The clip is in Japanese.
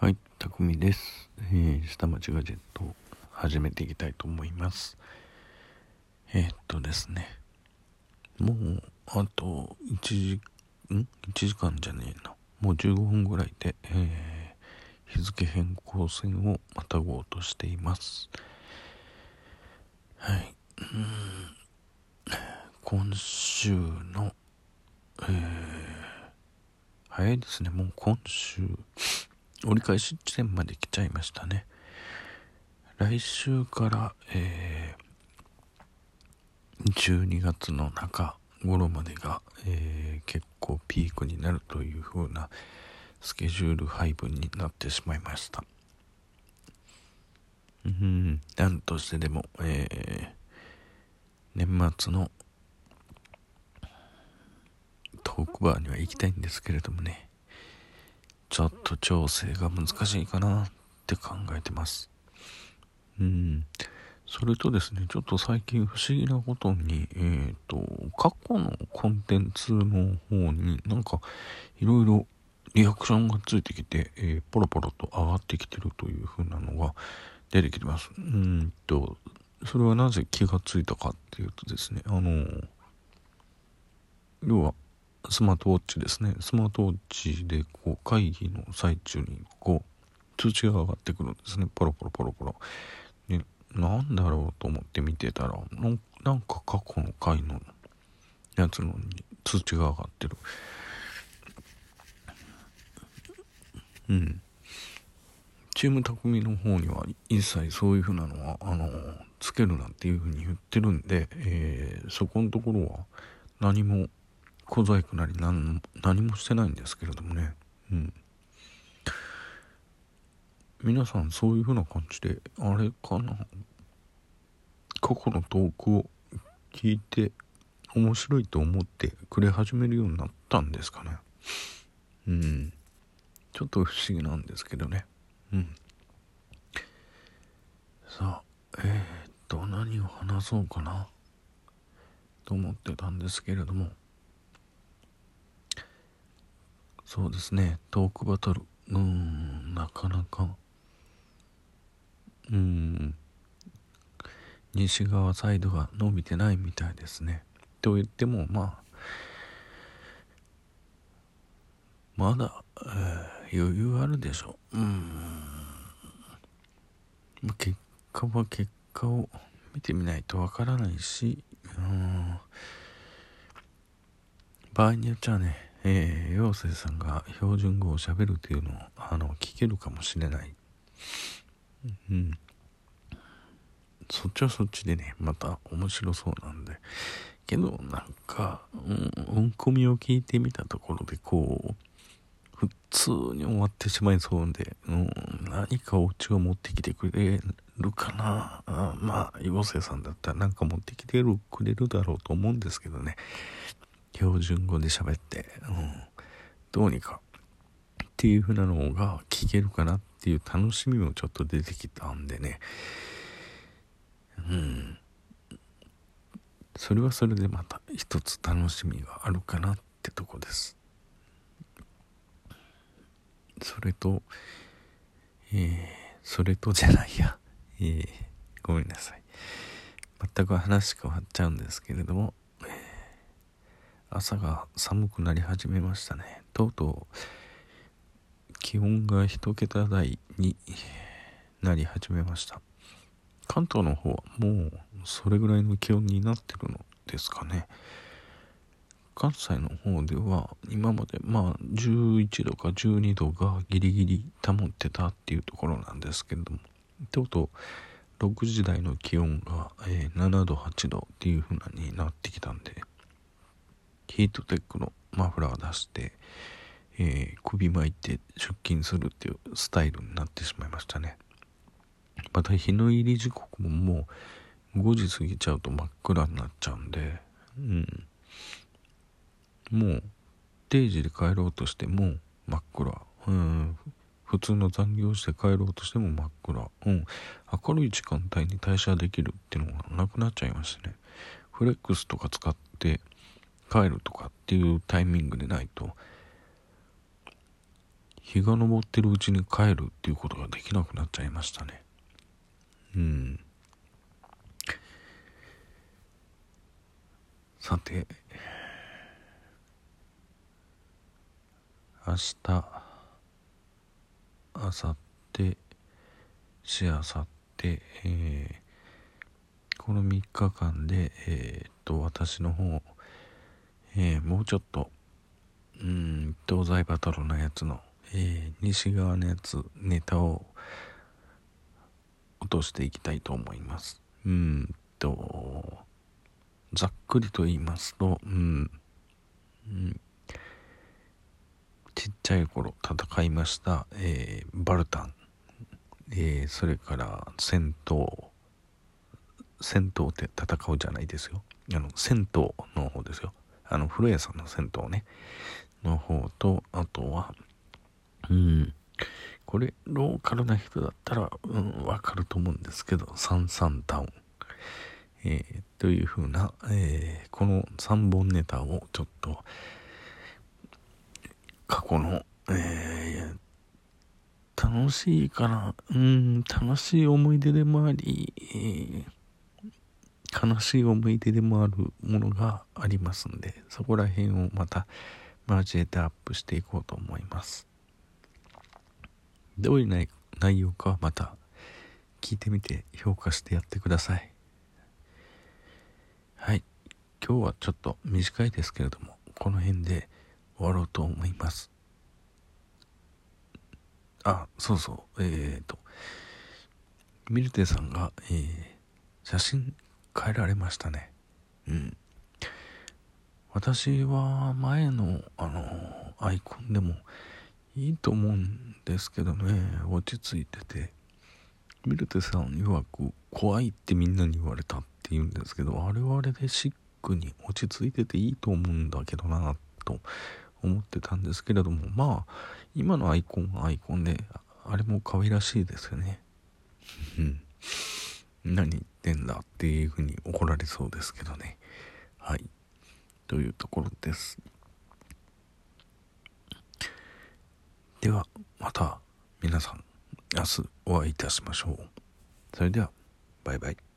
はい、たくみです。えー、下町ガジェットを始めていきたいと思います。えー、っとですね、もう、あと1時、ん ?1 時間じゃねえな。もう15分ぐらいで、えー、日付変更線をまたごうとしています。はい。今週の、えー、早いですね。もう今週、折り返し地点まで来ちゃいましたね。来週から、えー、12月の中頃までが、えー、結構ピークになるという風なスケジュール配分になってしまいました。うんなんとしてでも、えー、年末のトークバーには行きたいんですけれどもね。ちょっと調整が難しいかなって考えてます。うん。それとですね、ちょっと最近不思議なことに、えっ、ー、と、過去のコンテンツの方になんかいろいろリアクションがついてきて、えー、ポロポロと上がってきてるという風なのが出てきてます。うんと、それはなぜ気がついたかっていうとですね、あの、要はスマートウォッチですね。スマートウォッチでこう会議の最中にこう通知が上がってくるんですね。ポロポロポロポロ。でなんだろうと思って見てたらなんか過去の回のやつのに通知が上がってる。うん。チーム匠の方には一切そういうふうなのはあのつけるなっていうふうに言ってるんで、えー、そこのところは何も小細工なり何何もしてないんですけれどもね。うん。皆さんそういう風な感じであれかな。過去のトークを聞いて面白いと思ってくれ始めるようになったんですかね。うん。ちょっと不思議なんですけどね。うん。さあえー、っと何を話そうかな。と思ってたんですけれども。そうですね。トークバトル。うん。なかなか。うん。西側サイドが伸びてないみたいですね。と言ってもまあまだ、えー、余裕あるでしょう。うん。結果は結果を見てみないとわからないしうん。場合によっちゃねえー、陽生さんが標準語をしゃべるというのをあの聞けるかもしれない。うん。そっちはそっちでね、また面白そうなんで。けど、なんか、うん、音込みを聞いてみたところで、こう、普通に終わってしまいそうで、うん、何かお家を持ってきてくれるかな。あまあ、陽生さんだったらなんか持ってきてくれるだろうと思うんですけどね。標準語で喋って、うん、どうにかっていう風なのが聞けるかなっていう楽しみもちょっと出てきたんでね。うん。それはそれでまた一つ楽しみがあるかなってとこです。それとえー、それとじゃないや。えー、ごめんなさい。全く話変わっちゃうんですけれども。朝が寒くなり始めましたね。とうとう気温が1桁台になり始めました。関東の方はもうそれぐらいの気温になってるのですかね。関西の方では今までまあ11度か12度がギリギリ保ってたっていうところなんですけれども。とうとう6時台の気温が、え、7度8度っていう風なになってきたんでヒートテックのマフラー出して、えー、首巻いて出勤するっていうスタイルになってしまいましたね。また日の入り時刻ももう5時過ぎちゃうと真っ暗になっちゃうんでうん。もう定時で帰ろうとしても真っ暗。うん。普通の残業して帰ろうとしても真っ暗。うん。明るい時間帯に退社できるっていうのがなくなっちゃいましたね。フレックスとか使って帰るとかっていうタイミングでないと日が昇ってるうちに帰るっていうことができなくなっちゃいましたね。うん。さて明日明後日しあさって、えー、この3日間でえー、っと私の方、えー、もうちょっとうん東西バトルのやつの、えー、西側のやつネタを落としていきたいと思います。うんとざっくりと言いますとうん、うんちっちゃい頃戦いました、えー、バルタン、え、それから戦闘戦闘って戦うじゃないですよ。あの銭湯の方ですよ。あの古谷さんの銭湯ね。の方とあとはうん。これローカルな人だったらうんわかると思うんですけどサンサンタウン。えー、というふうな、えー、この3本ネタをちょっと過去の、えー、楽しいかな、うん、楽しい思い出でもあり、えー、悲しい思い出でもあるものがありますんで、そこら辺をまた交えてアップしていこうと思います。どういう内容かはまた聞いてみて評価してやってください。はい。今日はちょっと短いですけれども、この辺で終わろうと思います。あ、そうそう、えっ、と、ミルテさんが、えー、写真変えられましたね。うん。私は前の、あの、アイコンでもいいと思うんですけどね、落ち着いてて、ミルテさん曰く怖いってみんなに言われたって言うんですけど、あれはあれでシックに落ち着いてていいと思うんだけどな、と思ってたんですけれどもまあ今のアイコンはアイコンであれも可愛らしいですよねうん何言ってんだっていうふうに怒られそうですけどね。はい。というところです。ではまた皆さん明日お会いいたしましょう。それではバイバイ。